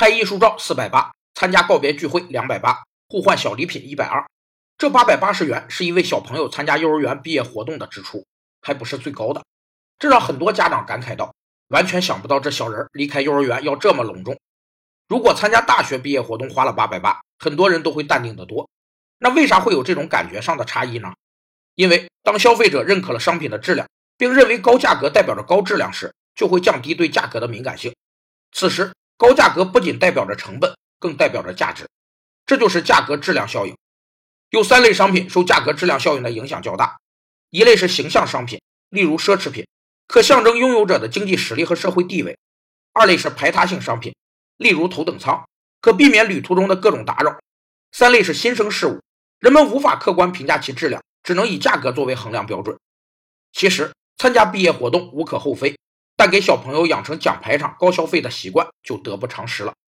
拍艺术照四百八，参加告别聚会两百八，互换小礼品一百二。这八百八十元是一位小朋友参加幼儿园毕业活动的支出，还不是最高的。这让很多家长感慨道：“完全想不到这小人离开幼儿园要这么隆重。”如果参加大学毕业活动花了八百八，很多人都会淡定得多。那为啥会有这种感觉上的差异呢？因为当消费者认可了商品的质量，并认为高价格代表着高质量时，就会降低对价格的敏感性。此时，高价格不仅代表着成本，更代表着价值，这就是价格质量效应。有三类商品受价格质量效应的影响较大，一类是形象商品，例如奢侈品，可象征拥有者的经济实力和社会地位；二类是排他性商品，例如头等舱，可避免旅途中的各种打扰；三类是新生事物，人们无法客观评价其质量，只能以价格作为衡量标准。其实，参加毕业活动无可厚非。但给小朋友养成讲排场、高消费的习惯就得不偿失了。